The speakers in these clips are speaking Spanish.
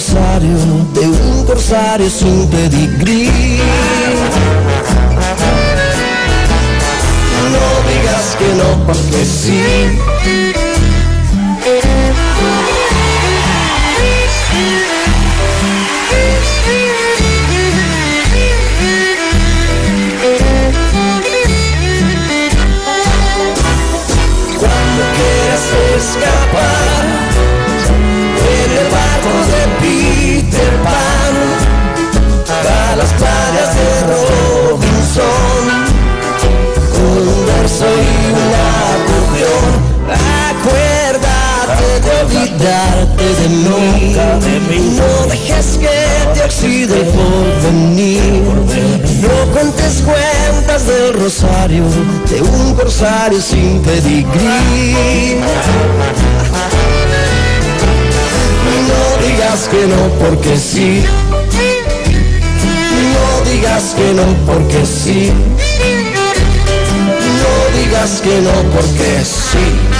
rosario de un corsario sin pedigrí. No digas que no porque sí. Olvidarte de mí no dejes que te oxide el porvenir no cuentes cuentas del rosario de un corsario sin pedigrí no digas que no porque sí. No digas que no porque sí. No digas que no porque sí.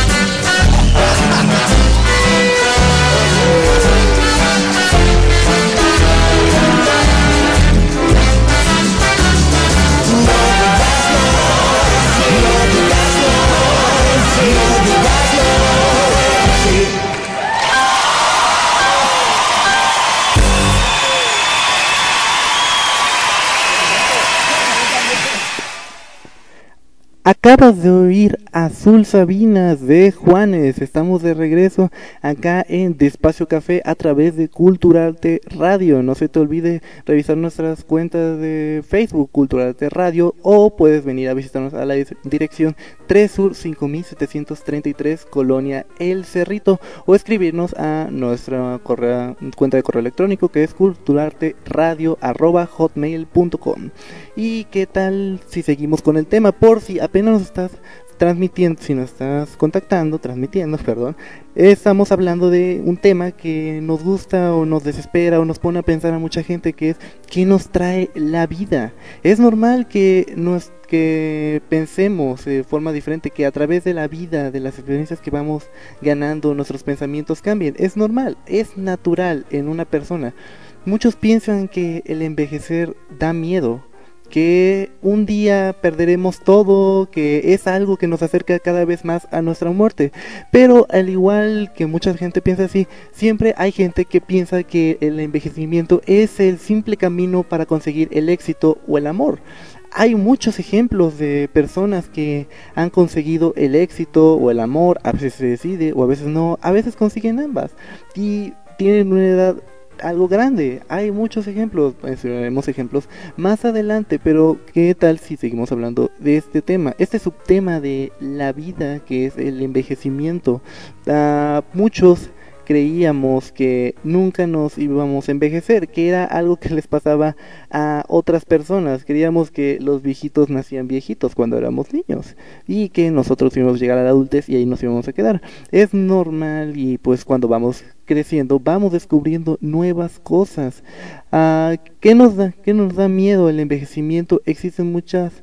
Acabas de oír Azul Sabinas de Juanes. Estamos de regreso acá en Despacio Café a través de Culturarte Radio. No se te olvide revisar nuestras cuentas de Facebook Culturarte Radio o puedes venir a visitarnos a la dirección 3 Sur 5733 Colonia El Cerrito o escribirnos a nuestra cuenta de correo electrónico que es culturarteradio@hotmail.com. ¿Y qué tal si seguimos con el tema? Por si apenas estás transmitiendo, si nos estás contactando, transmitiendo, perdón, estamos hablando de un tema que nos gusta o nos desespera o nos pone a pensar a mucha gente que es ¿qué nos trae la vida? Es normal que nos que pensemos de forma diferente, que a través de la vida, de las experiencias que vamos ganando, nuestros pensamientos cambien. Es normal, es natural en una persona. Muchos piensan que el envejecer da miedo, que un día perderemos todo, que es algo que nos acerca cada vez más a nuestra muerte. Pero al igual que mucha gente piensa así, siempre hay gente que piensa que el envejecimiento es el simple camino para conseguir el éxito o el amor. Hay muchos ejemplos de personas que han conseguido el éxito o el amor, a veces se decide o a veces no, a veces consiguen ambas y tienen una edad algo grande. Hay muchos ejemplos, mencionaremos ejemplos más adelante, pero ¿qué tal si seguimos hablando de este tema? Este subtema de la vida que es el envejecimiento. Ah, muchos creíamos que nunca nos íbamos a envejecer, que era algo que les pasaba a otras personas. Creíamos que los viejitos nacían viejitos cuando éramos niños y que nosotros íbamos a llegar a la adultez y ahí nos íbamos a quedar. Es normal y pues cuando vamos creciendo vamos descubriendo nuevas cosas. Ah, ¿Qué nos da? ¿Qué nos da miedo el envejecimiento? Existen muchas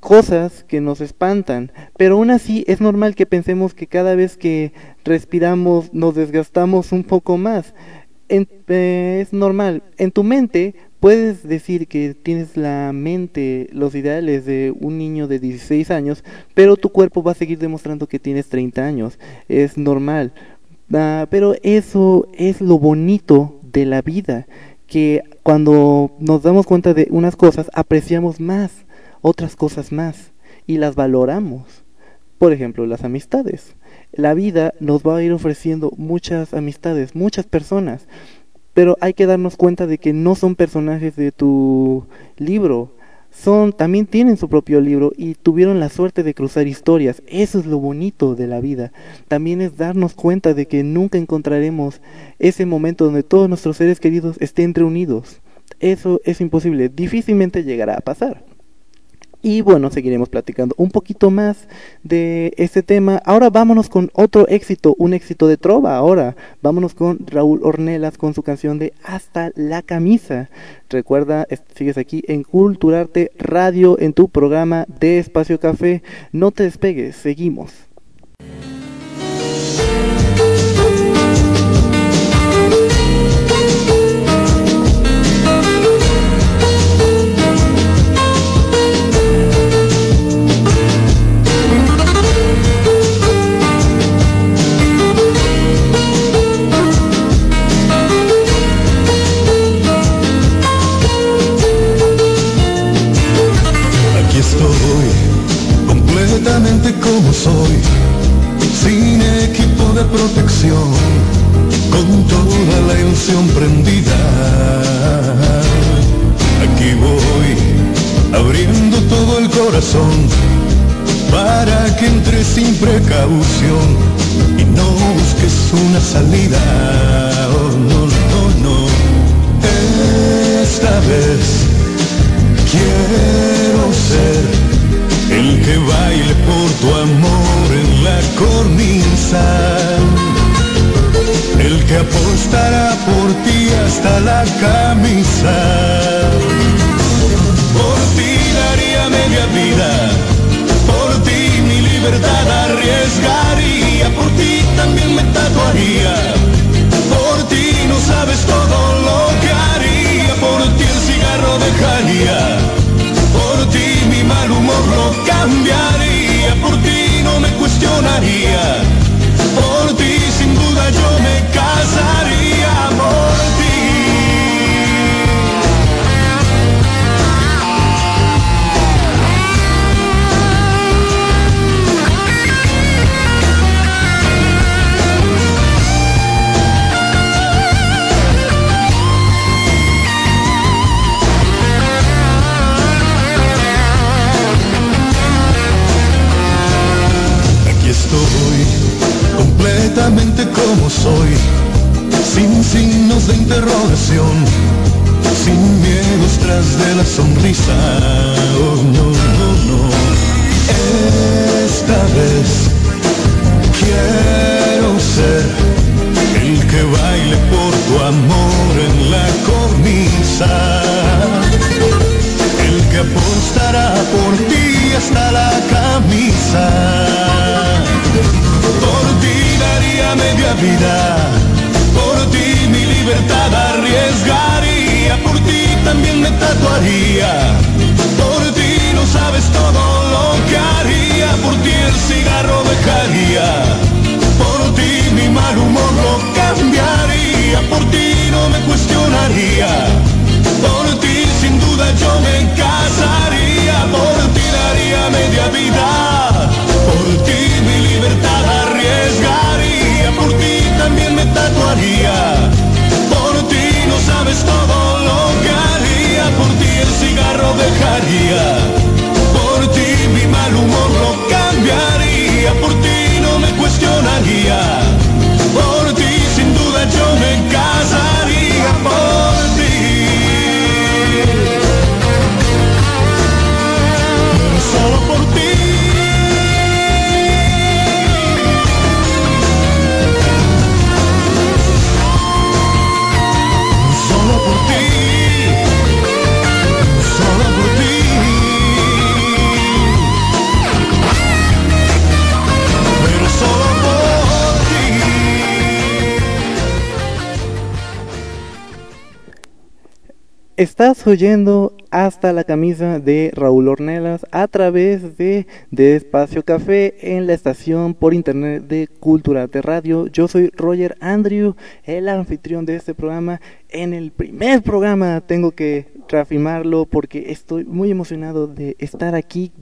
cosas que nos espantan, pero aún así es normal que pensemos que cada vez que respiramos nos desgastamos un poco más. En- eh, es normal. En tu mente puedes decir que tienes la mente, los ideales de un niño de 16 años, pero tu cuerpo va a seguir demostrando que tienes 30 años. Es normal. Ah, pero eso es lo bonito de la vida, que cuando nos damos cuenta de unas cosas apreciamos más otras cosas más y las valoramos. Por ejemplo, las amistades. La vida nos va a ir ofreciendo muchas amistades, muchas personas, pero hay que darnos cuenta de que no son personajes de tu libro. Son también tienen su propio libro y tuvieron la suerte de cruzar historias. Eso es lo bonito de la vida. También es darnos cuenta de que nunca encontraremos ese momento donde todos nuestros seres queridos estén reunidos. Eso es imposible, difícilmente llegará a pasar. Y bueno, seguiremos platicando un poquito más de este tema. Ahora vámonos con otro éxito, un éxito de trova. Ahora vámonos con Raúl Ornelas con su canción de Hasta la camisa. Recuerda, es- sigues aquí en Culturarte Radio en tu programa de Espacio Café. No te despegues, seguimos. como soy, sin equipo de protección, con toda la ilusión prendida. Aquí voy, abriendo todo el corazón, para que entre sin precaución y no busques una salida. Oh, no, no, no, esta vez quiero ser el que baile por tu amor en la cornisa, el que apostará por ti hasta la camisa. Por ti daría media vida, por ti mi libertad arriesgaría, por ti también me tatuaría, por ti no sabes todo lo que haría, por ti el cigarro dejaría mi mal humor lo cambiaría, por ti no me cuestionaría, por ti sin duda yo me casaría por. Sin miedos tras de la sonrisa. Oh, no, no, no. Esta vez quiero ser el que baile por tu amor en la cornisa, el que apostará por ti hasta la camisa por ti daría media vida, ti mi libertad arriesgaría, por ti también me tatuaría, por ti no sabes todo lo que haría, por ti el cigarro dejaría, por ti mi mal humor lo cambiaría, por ti no me cuestionaría, por ti sin duda yo me casaría, por ti daría media vida. Por ti mi libertad también me tatuaría. Por ti no sabes todo lo que haría, por ti el cigarro dejaría. Por ti mi mal humor lo Estás oyendo hasta la camisa de Raúl Ornelas a través de, de Espacio Café en la estación por internet de Cultura de Radio. Yo soy Roger Andrew, el anfitrión de este programa. En el primer programa tengo que reafirmarlo porque estoy muy emocionado de estar aquí,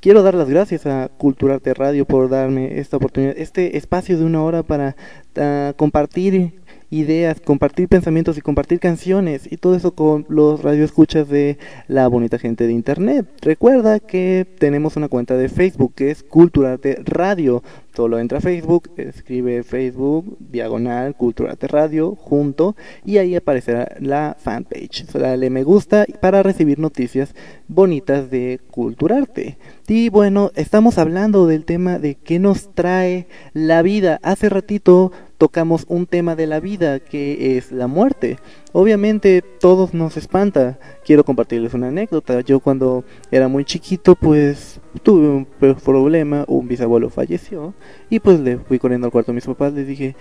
Quiero dar las gracias a Culturarte Radio por darme esta oportunidad, este espacio de una hora para uh, compartir ideas, compartir pensamientos y compartir canciones y todo eso con los radioescuchas de la bonita gente de internet. Recuerda que tenemos una cuenta de Facebook que es Culturate Radio. Solo entra a Facebook, escribe Facebook, diagonal, Culturate Radio, junto, y ahí aparecerá la fanpage. Dale me gusta para recibir noticias bonitas de Culturarte. Y bueno, estamos hablando del tema de qué nos trae la vida. Hace ratito tocamos un tema de la vida que es la muerte. Obviamente todos nos espanta. Quiero compartirles una anécdota. Yo cuando era muy chiquito pues tuve un problema, un bisabuelo falleció y pues le fui corriendo al cuarto de mis papás, les dije,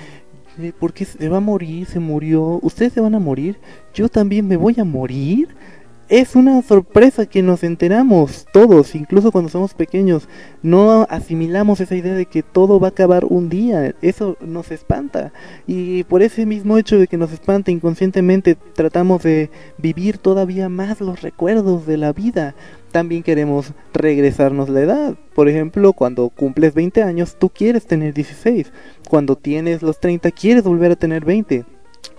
eh, ¿por qué se va a morir? Se murió. ¿Ustedes se van a morir? Yo también me voy a morir. Es una sorpresa que nos enteramos todos, incluso cuando somos pequeños. No asimilamos esa idea de que todo va a acabar un día. Eso nos espanta. Y por ese mismo hecho de que nos espanta inconscientemente tratamos de vivir todavía más los recuerdos de la vida. También queremos regresarnos la edad. Por ejemplo, cuando cumples 20 años, tú quieres tener 16. Cuando tienes los 30, quieres volver a tener 20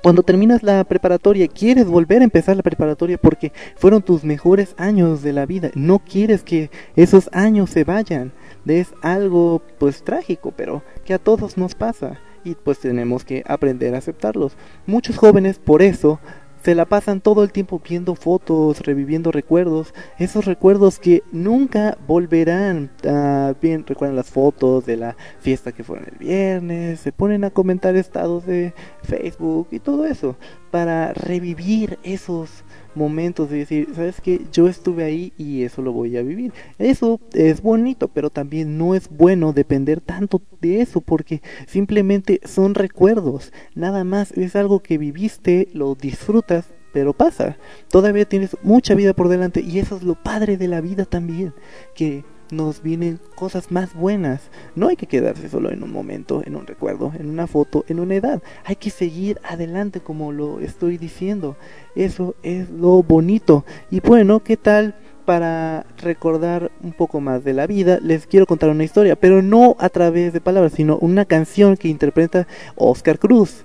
cuando terminas la preparatoria, quieres volver a empezar la preparatoria porque fueron tus mejores años de la vida. No quieres que esos años se vayan. Es algo pues trágico, pero que a todos nos pasa y pues tenemos que aprender a aceptarlos. Muchos jóvenes por eso se la pasan todo el tiempo viendo fotos, reviviendo recuerdos, esos recuerdos que nunca volverán. a bien, recuerdan las fotos de la fiesta que fueron el viernes, se ponen a comentar estados de Facebook y todo eso para revivir esos momentos de decir, sabes que yo estuve ahí y eso lo voy a vivir. Eso es bonito, pero también no es bueno depender tanto de eso porque simplemente son recuerdos, nada más es algo que viviste, lo disfrutas, pero pasa. Todavía tienes mucha vida por delante y eso es lo padre de la vida también, que nos vienen cosas más buenas. No hay que quedarse solo en un momento, en un recuerdo, en una foto, en una edad. Hay que seguir adelante como lo estoy diciendo. Eso es lo bonito. Y bueno, ¿qué tal? Para recordar un poco más de la vida, les quiero contar una historia, pero no a través de palabras, sino una canción que interpreta Oscar Cruz.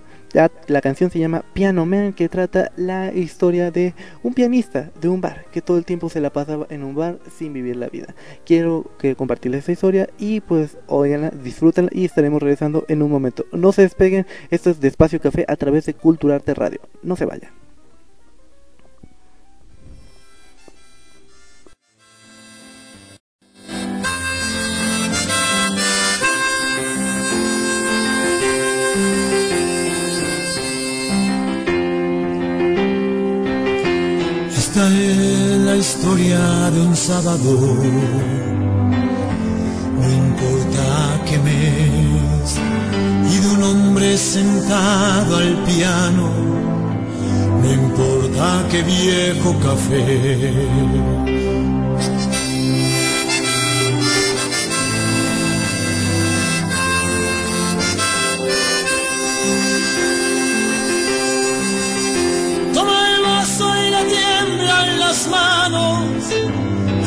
La, canción se llama Piano Man, que trata la historia de un pianista de un bar que todo el tiempo se la pasaba en un bar sin vivir la vida. Quiero que compartirles esta historia y pues oiganla, disfrútenla y estaremos regresando en un momento. No se despeguen, esto es Despacio Café a través de Culturarte Radio. No se vayan. Esta es la historia de un sábado. No importa qué mes. Y de un hombre sentado al piano. No importa qué viejo café.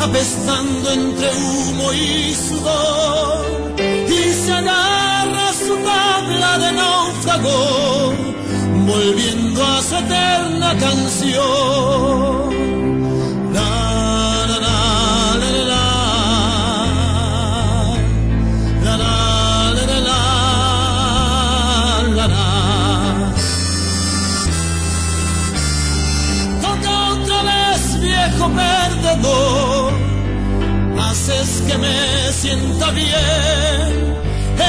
Apestando entre humo y sudor, y se agarra su tabla de náufrago, volviendo a su eterna canción. perdedor, que me sienta bien.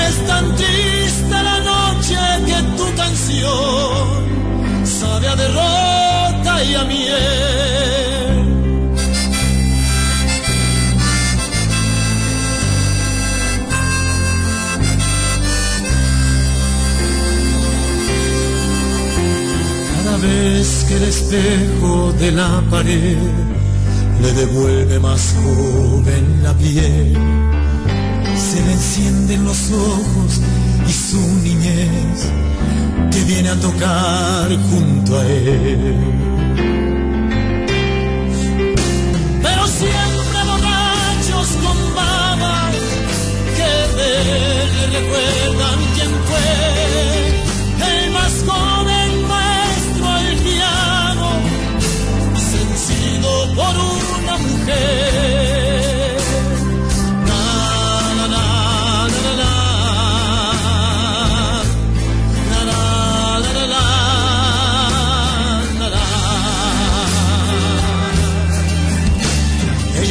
Es tan triste la noche que tu canción sabe a derrota y a miel. Cada vez que el espejo de la pared le devuelve más joven la piel. Se le encienden los ojos y su niñez que viene a tocar junto a él. Pero siempre borrachos con baba que de él recuerdan quién fue el más joven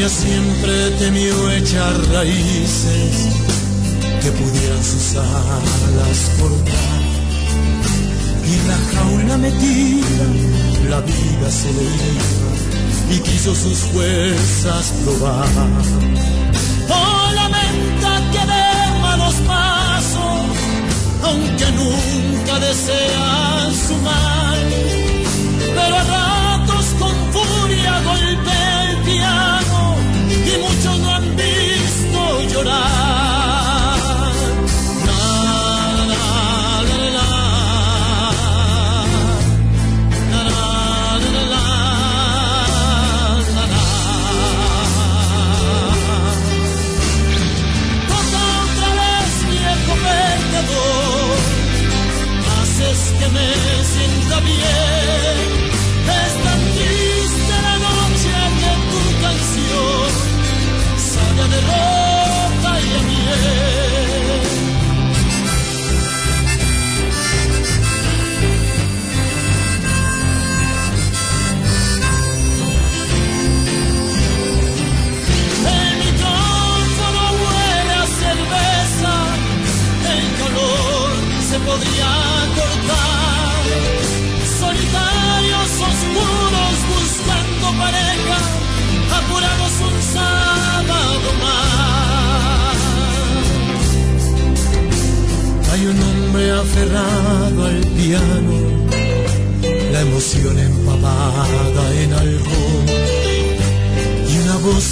siempre temió echar raíces que pudieran sus alas cortar. Y la jaula metida la vida se le iba y quiso sus fuerzas probar. Oh, lamenta que dé malos pasos, aunque nunca desea su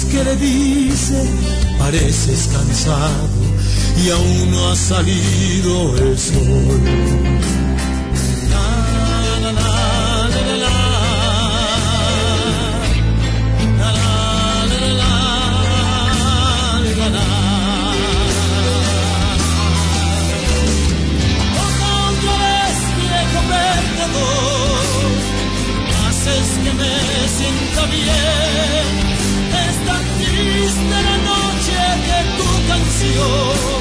que le dice, pareces cansado y aún no ha salido el sol. Dios.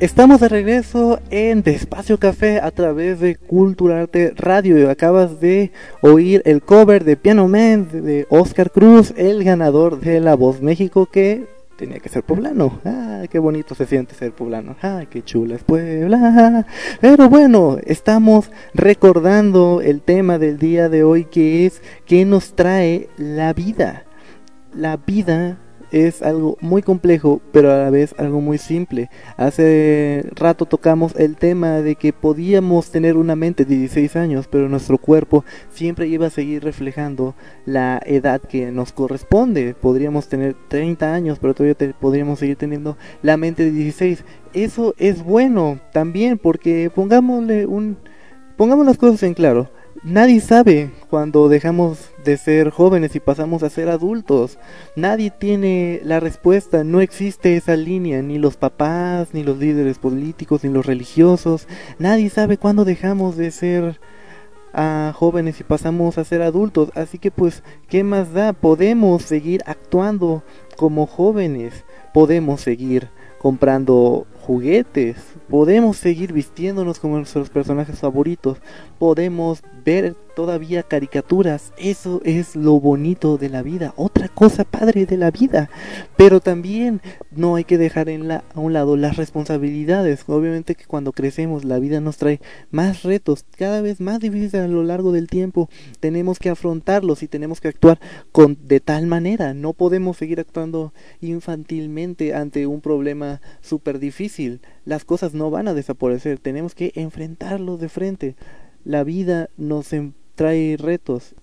Estamos de regreso en Despacio Café a través de Culturarte Radio. Y acabas de oír el cover de Piano Man de Oscar Cruz, el ganador de La Voz México, que tenía que ser poblano. Ah, qué bonito se siente ser poblano. Ah, qué chula es Puebla. Pero bueno, estamos recordando el tema del día de hoy que es ¿qué nos trae la vida? La vida es algo muy complejo, pero a la vez algo muy simple. Hace rato tocamos el tema de que podíamos tener una mente de 16 años, pero nuestro cuerpo siempre iba a seguir reflejando la edad que nos corresponde. Podríamos tener 30 años, pero todavía podríamos seguir teniendo la mente de 16. Eso es bueno también porque pongámosle un pongamos las cosas en claro Nadie sabe cuando dejamos de ser jóvenes y pasamos a ser adultos. Nadie tiene la respuesta, no existe esa línea, ni los papás, ni los líderes políticos, ni los religiosos. Nadie sabe cuándo dejamos de ser a jóvenes y pasamos a ser adultos. Así que pues, ¿qué más da? Podemos seguir actuando como jóvenes, podemos seguir comprando juguetes, podemos seguir vistiéndonos como nuestros personajes favoritos, podemos ver todavía caricaturas, eso es lo bonito de la vida, otra cosa padre de la vida, pero también no hay que dejar en la, a un lado las responsabilidades, obviamente que cuando crecemos la vida nos trae más retos, cada vez más difíciles a lo largo del tiempo, tenemos que afrontarlos y tenemos que actuar con de tal manera, no podemos seguir actuando infantilmente ante un problema súper difícil, las cosas no van a desaparecer, tenemos que enfrentarlos de frente. La vida nos em, trae retos.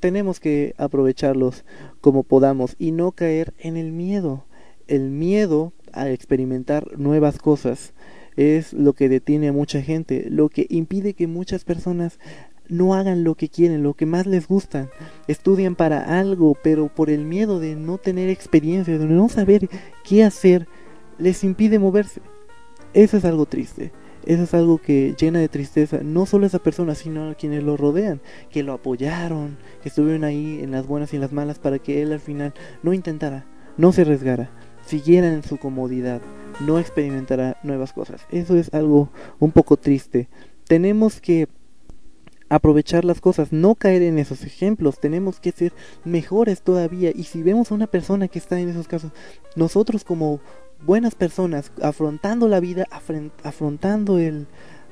Tenemos que aprovecharlos como podamos y no caer en el miedo. El miedo a experimentar nuevas cosas es lo que detiene a mucha gente, lo que impide que muchas personas no hagan lo que quieren, lo que más les gusta. Estudian para algo, pero por el miedo de no tener experiencia, de no saber qué hacer, les impide moverse. Eso es algo triste. Eso es algo que llena de tristeza no solo a esa persona, sino a quienes lo rodean, que lo apoyaron, que estuvieron ahí en las buenas y en las malas para que él al final no intentara, no se arriesgara, siguiera en su comodidad, no experimentara nuevas cosas. Eso es algo un poco triste. Tenemos que aprovechar las cosas, no caer en esos ejemplos, tenemos que ser mejores todavía y si vemos a una persona que está en esos casos, nosotros como buenas personas afrontando la vida, afrontando el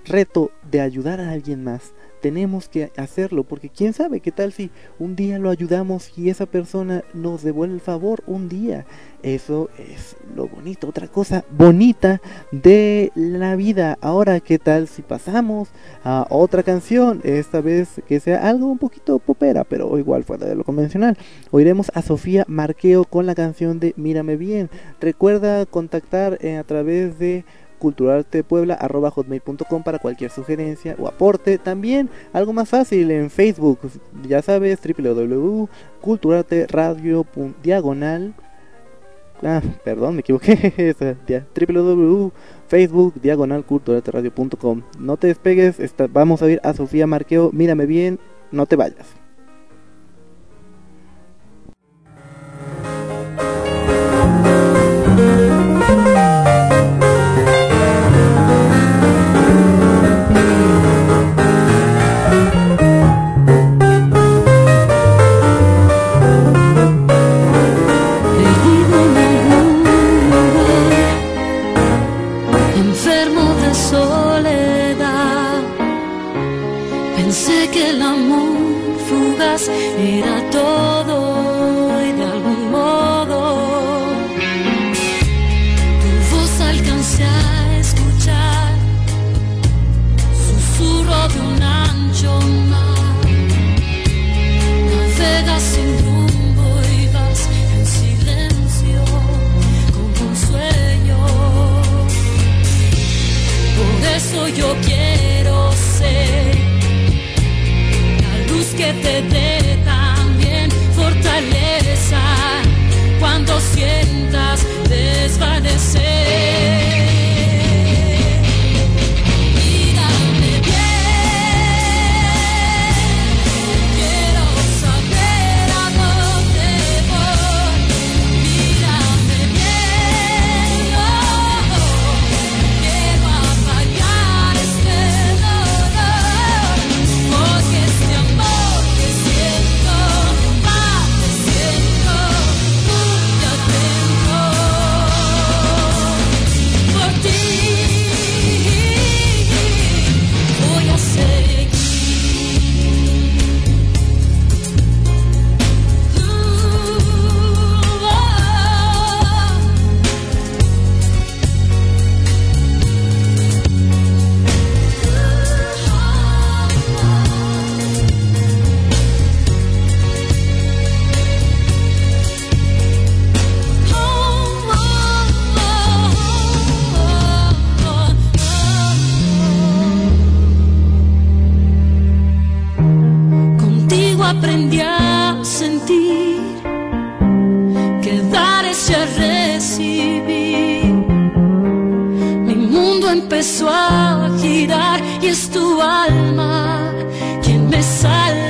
reto de ayudar a alguien más. Tenemos que hacerlo porque quién sabe qué tal si un día lo ayudamos y esa persona nos devuelve el favor un día. Eso es lo bonito, otra cosa bonita de la vida. Ahora, ¿qué tal si pasamos a otra canción? Esta vez que sea algo un poquito popera, pero igual fuera de lo convencional. Oiremos a Sofía Marqueo con la canción de Mírame Bien. Recuerda contactar eh, a través de culturaltepuebla.com para cualquier sugerencia o aporte. También algo más fácil en Facebook, ya sabes, www.culturalteradio.diagonal. Ah, perdón, me equivoqué. www.facebook diagonal No te despegues, vamos a ir a Sofía Marqueo. Mírame bien, no te vayas. eso yo quiero ser. La luz que te dé también fortaleza cuando sientas desvanecer. aprendí a sentir que dar es ya recibir. Mi mundo empezó a girar y es tu alma quien me salva.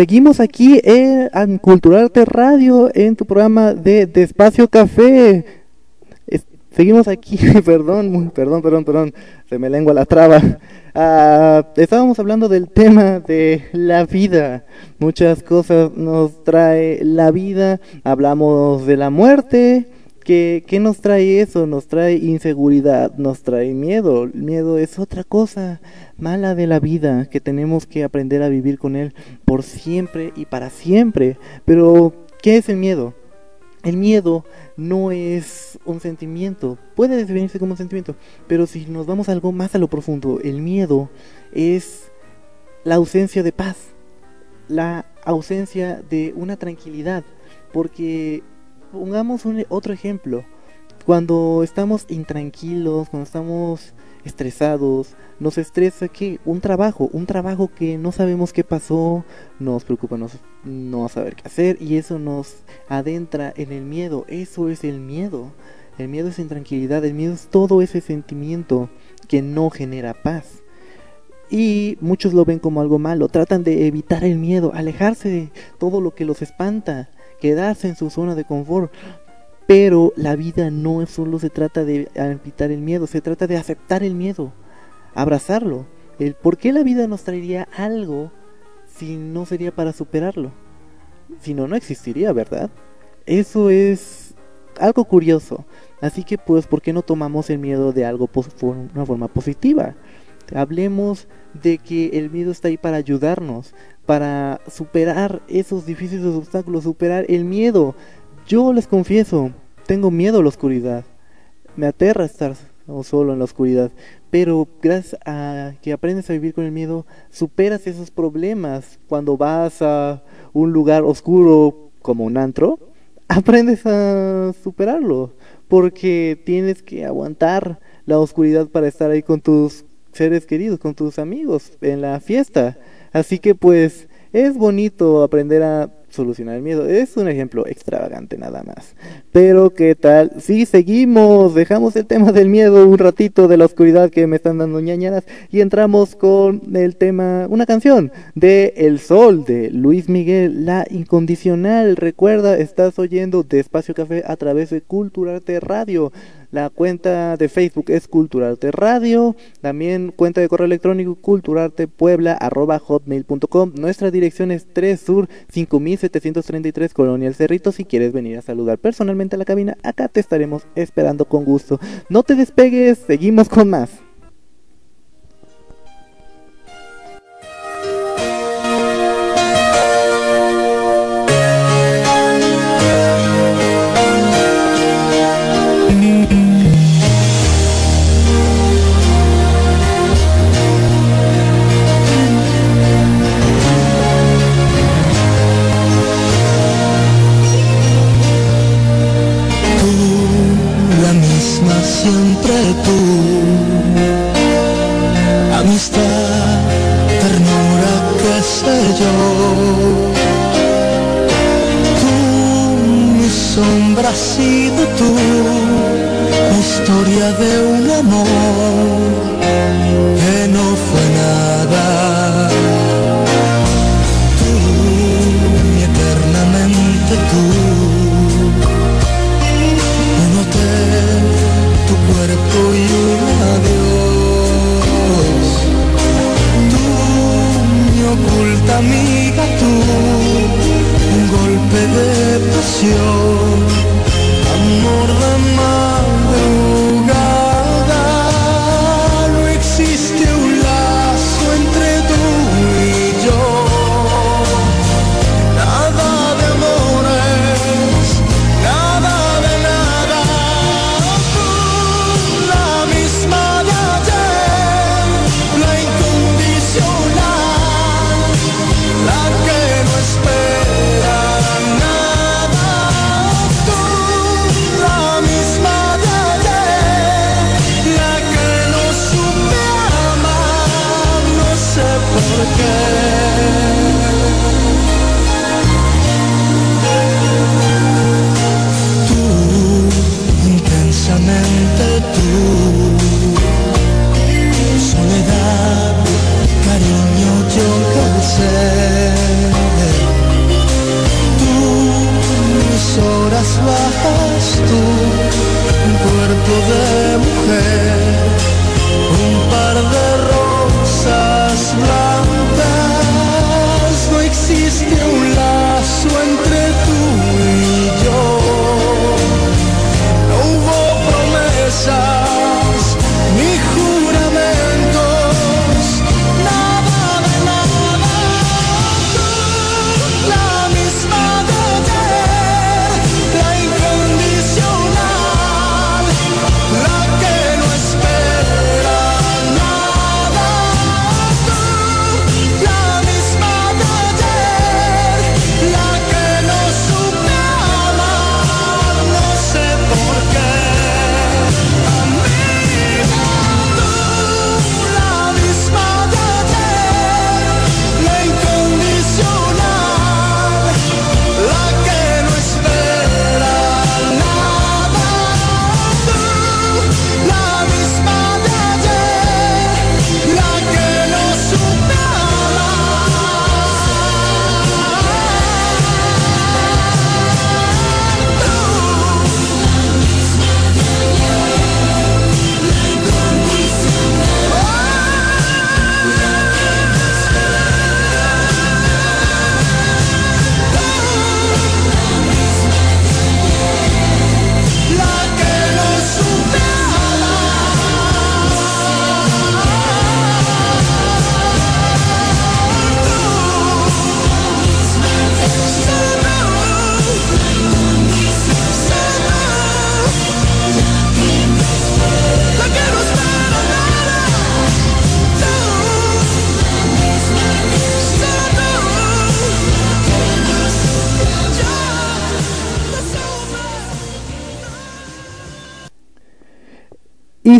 Seguimos aquí en Culturarte Radio en tu programa de Despacio Café. seguimos aquí, perdón, perdón, perdón, perdón, se me lengua la traba. Ah, estábamos hablando del tema de la vida. Muchas cosas nos trae la vida. Hablamos de la muerte. ¿Qué, ¿Qué nos trae eso? Nos trae inseguridad, nos trae miedo. El miedo es otra cosa mala de la vida que tenemos que aprender a vivir con él por siempre y para siempre. Pero, ¿qué es el miedo? El miedo no es un sentimiento, puede definirse como un sentimiento, pero si nos vamos algo más a lo profundo, el miedo es la ausencia de paz, la ausencia de una tranquilidad, porque pongamos un, otro ejemplo, cuando estamos intranquilos, cuando estamos estresados, nos estresa que un trabajo, un trabajo que no sabemos qué pasó, nos preocupa no, no saber qué hacer y eso nos adentra en el miedo, eso es el miedo. El miedo es intranquilidad, el miedo es todo ese sentimiento que no genera paz. Y muchos lo ven como algo malo, tratan de evitar el miedo, alejarse de todo lo que los espanta, quedarse en su zona de confort. Pero la vida no solo se trata de evitar el miedo, se trata de aceptar el miedo abrazarlo. El por qué la vida nos traería algo si no sería para superarlo. Si no, no existiría, ¿verdad? Eso es algo curioso. Así que pues, ¿por qué no tomamos el miedo de algo por una forma positiva? Hablemos de que el miedo está ahí para ayudarnos, para superar esos difíciles obstáculos, superar el miedo. Yo les confieso, tengo miedo a la oscuridad. Me aterra estar solo en la oscuridad. Pero gracias a que aprendes a vivir con el miedo, superas esos problemas. Cuando vas a un lugar oscuro como un antro, aprendes a superarlo. Porque tienes que aguantar la oscuridad para estar ahí con tus seres queridos, con tus amigos en la fiesta. Así que pues es bonito aprender a solucionar el miedo. Es un ejemplo extravagante nada más. Pero ¿qué tal? Si seguimos, dejamos el tema del miedo un ratito de la oscuridad que me están dando ñañaras y entramos con el tema, una canción de El Sol de Luis Miguel, La Incondicional. Recuerda, estás oyendo Despacio Café a través de Culturarte Radio. La cuenta de Facebook es Culturarte Radio. También cuenta de correo electrónico culturartepuebla.hotmail.com. Nuestra dirección es 3 Sur 5733 Colonia El Cerrito. Si quieres venir a saludar personalmente a la cabina, acá te estaremos esperando con gusto. No te despegues, seguimos con más.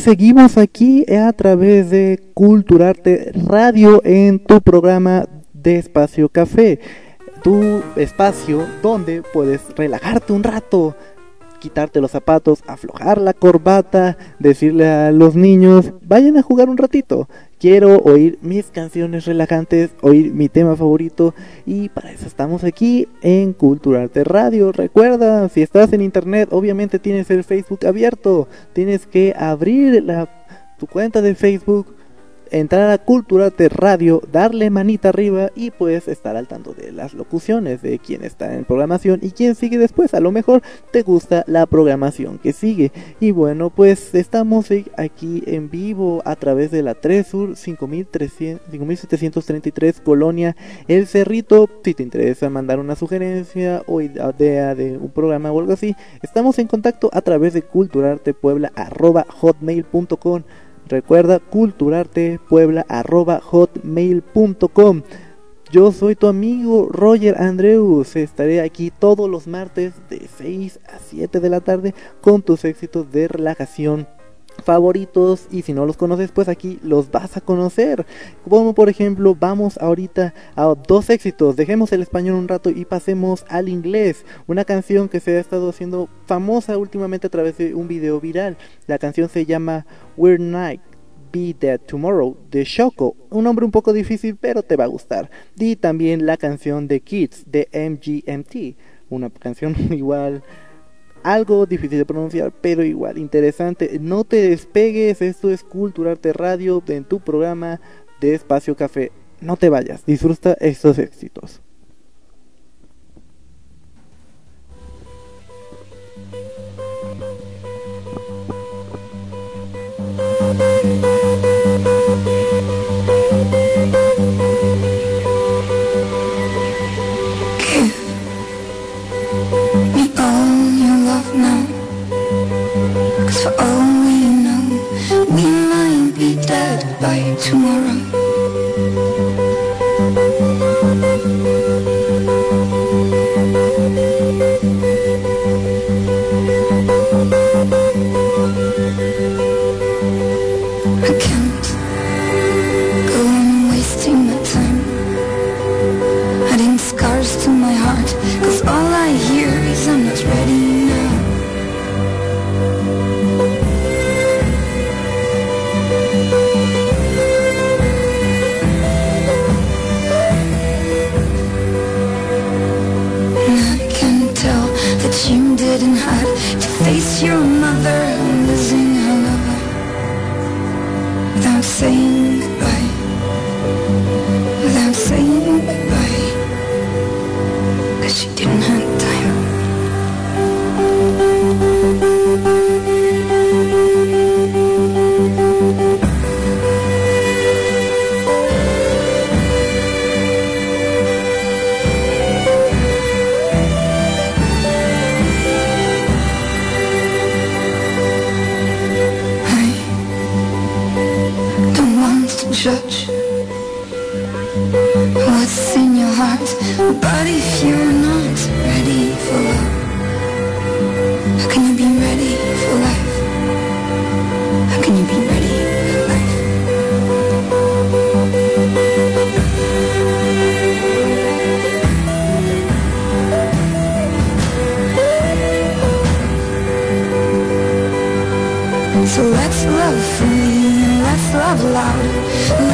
Seguimos aquí a través de Culturarte Radio en tu programa de Espacio Café. Tu espacio donde puedes relajarte un rato, quitarte los zapatos, aflojar la corbata, decirle a los niños, vayan a jugar un ratito, quiero oír mis canciones relajantes, oír mi tema favorito y para eso estamos aquí en Culturarte Radio. Recuerda, si estás en internet, obviamente tienes el Facebook abierto, tienes que abrir la, tu cuenta de Facebook entrar a Culturate Radio, darle manita arriba y pues estar al tanto de las locuciones, de quién está en programación y quién sigue después. A lo mejor te gusta la programación que sigue. Y bueno, pues estamos aquí en vivo a través de la 3 Sur 5733 Colonia El Cerrito. Si te interesa mandar una sugerencia o idea de un programa o algo así, estamos en contacto a través de culturartepuebla.hotmail.com Recuerda culturartepuebla.hotmail.com Yo soy tu amigo Roger Andreus. Estaré aquí todos los martes de 6 a 7 de la tarde con tus éxitos de relajación favoritos y si no los conoces pues aquí los vas a conocer. Como por ejemplo vamos ahorita a dos éxitos. Dejemos el español un rato y pasemos al inglés. Una canción que se ha estado haciendo famosa últimamente a través de un video viral. La canción se llama We're Night Be Dead Tomorrow de Shoko, un nombre un poco difícil pero te va a gustar. Y también la canción de Kids de MGMT, una canción igual algo difícil de pronunciar, pero igual interesante. No te despegues, esto es Culturarte Radio en tu programa de Espacio Café. No te vayas, disfruta estos éxitos. By tomorrow.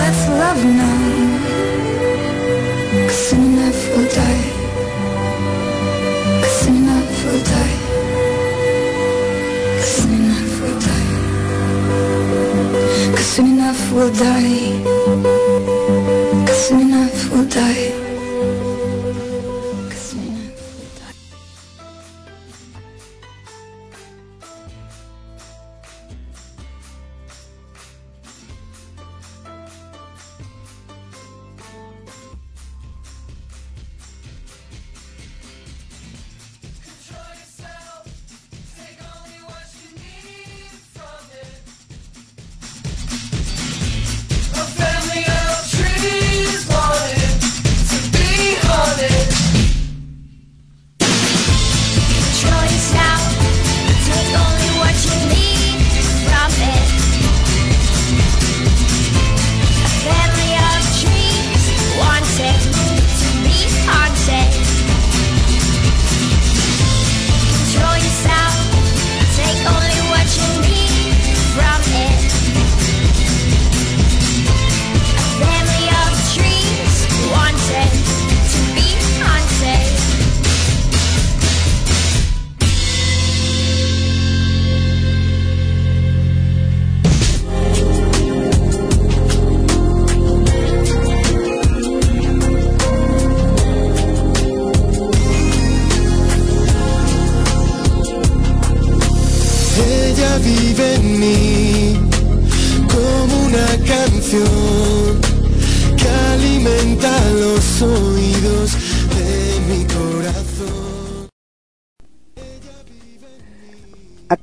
Let's love now. Cause soon enough we'll die. Cause soon enough we'll die. Cause soon enough we'll die. Cause soon enough we'll die. Cause soon enough we'll die.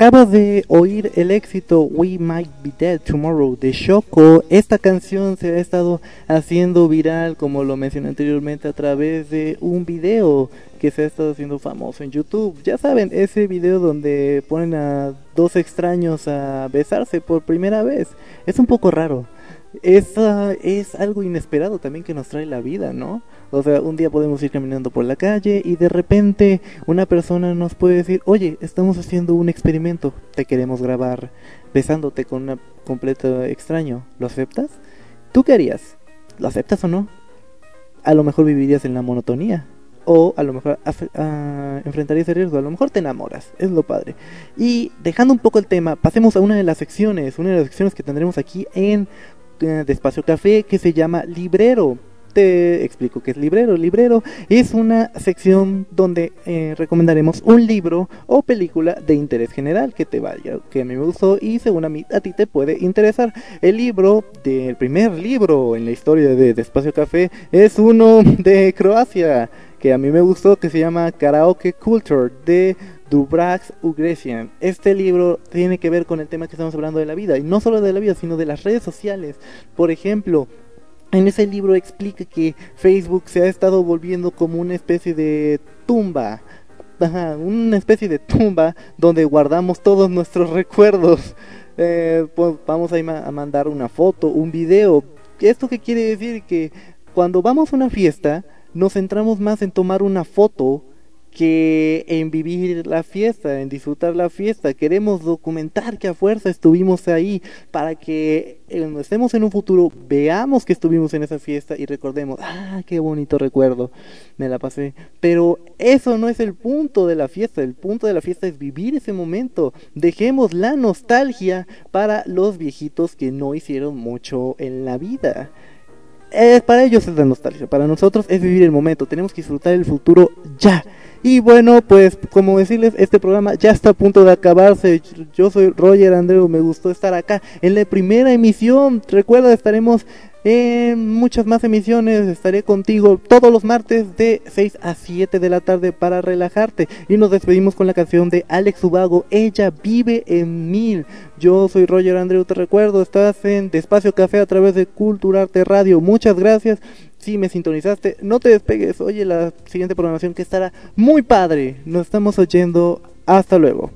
Acabo de oír el éxito We Might Be Dead Tomorrow de Shoko. Esta canción se ha estado haciendo viral, como lo mencioné anteriormente, a través de un video que se ha estado haciendo famoso en YouTube. Ya saben, ese video donde ponen a dos extraños a besarse por primera vez. Es un poco raro. Esa es algo inesperado también que nos trae la vida, ¿no? O sea, un día podemos ir caminando por la calle y de repente una persona nos puede decir, oye, estamos haciendo un experimento, te queremos grabar besándote con un completo extraño, ¿lo aceptas? ¿Tú qué harías? ¿Lo aceptas o no? A lo mejor vivirías en la monotonía. O a lo mejor uh, enfrentarías el riesgo, a lo mejor te enamoras, es lo padre. Y dejando un poco el tema, pasemos a una de las secciones, una de las secciones que tendremos aquí en uh, Despacio Café que se llama Librero te explico qué es librero. Librero es una sección donde eh, recomendaremos un libro o película de interés general que te vaya, que a mí me gustó y según a mí a ti te puede interesar. El libro del primer libro en la historia de Despacio Café es uno de Croacia que a mí me gustó que se llama Karaoke Culture de Dubrax Ugresian. Este libro tiene que ver con el tema que estamos hablando de la vida y no solo de la vida, sino de las redes sociales. Por ejemplo, en ese libro explica que Facebook se ha estado volviendo como una especie de tumba. una especie de tumba donde guardamos todos nuestros recuerdos. Eh, pues vamos a, a mandar una foto, un video. ¿Esto qué quiere decir? Que cuando vamos a una fiesta nos centramos más en tomar una foto que en vivir la fiesta, en disfrutar la fiesta. Queremos documentar que a fuerza estuvimos ahí para que cuando estemos en un futuro veamos que estuvimos en esa fiesta y recordemos, ah, qué bonito recuerdo, me la pasé. Pero eso no es el punto de la fiesta, el punto de la fiesta es vivir ese momento. Dejemos la nostalgia para los viejitos que no hicieron mucho en la vida. Eh, para ellos es la nostalgia, para nosotros es vivir el momento, tenemos que disfrutar el futuro ya. Y bueno, pues como decirles, este programa ya está a punto de acabarse. Yo soy Roger Andreu, me gustó estar acá en la primera emisión. Recuerda, estaremos en muchas más emisiones. Estaré contigo todos los martes de 6 a 7 de la tarde para relajarte. Y nos despedimos con la canción de Alex Ubago, Ella vive en mil. Yo soy Roger Andreu, te recuerdo, estás en Despacio Café a través de Culturarte Radio. Muchas gracias si me sintonizaste, no te despegues. Oye la siguiente programación que estará muy padre. Nos estamos oyendo. Hasta luego.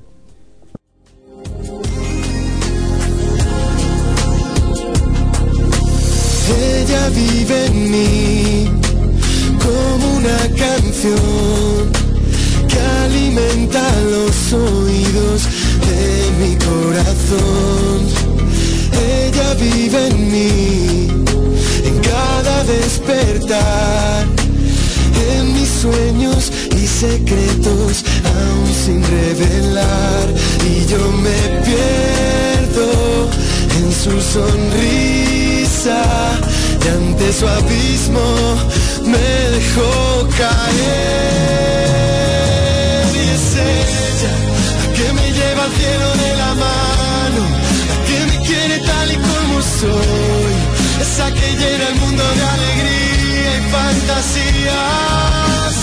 Ella vive en mí como una canción que alimenta los oídos de mi corazón. Ella vive en mí cada despertar. En mis sueños y secretos aún sin revelar. Y yo me pierdo en su sonrisa. Y ante su abismo me dejó caer. Y es ella la que me lleva al cielo de la mano la que me quiere tal y como soy esa que llena el mundo de alegría y fantasías.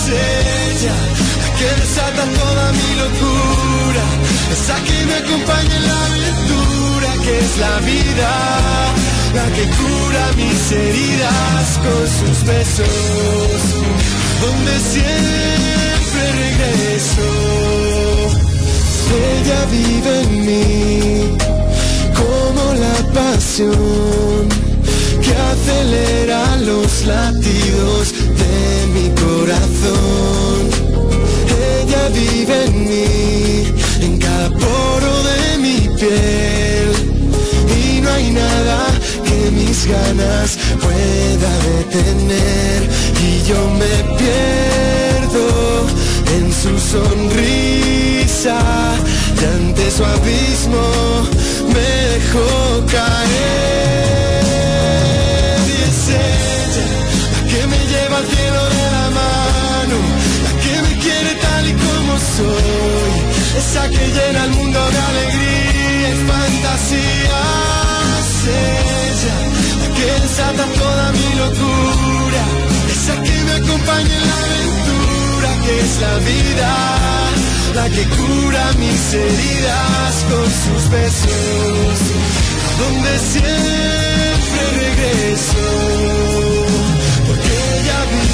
Ella, la que desata toda mi locura, esa que me acompaña en la aventura que es la vida, la que cura mis heridas con sus besos, donde siempre regreso. Ella vive en mí como la pasión que acelera los latidos de mi corazón. Ella vive en mí, en cada poro de mi piel. Y no hay nada que mis ganas pueda detener. Y yo me pierdo en su sonrisa. Y ante su abismo me dejó caer. Al cielo de la mano, la que me quiere tal y como soy, esa que llena el mundo de alegría y fantasía, ella, la que desata toda mi locura, esa que me acompaña en la aventura que es la vida, la que cura mis heridas con sus besos, donde siempre regreso,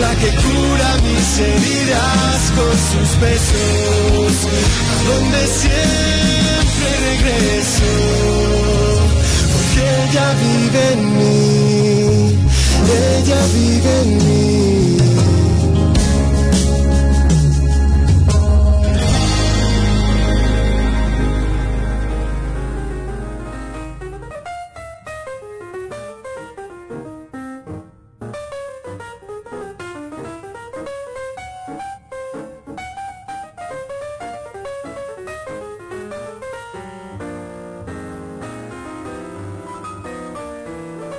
la que cura mis heridas con sus besos, a donde siempre regreso porque ella vive en mí, ella vive en mí.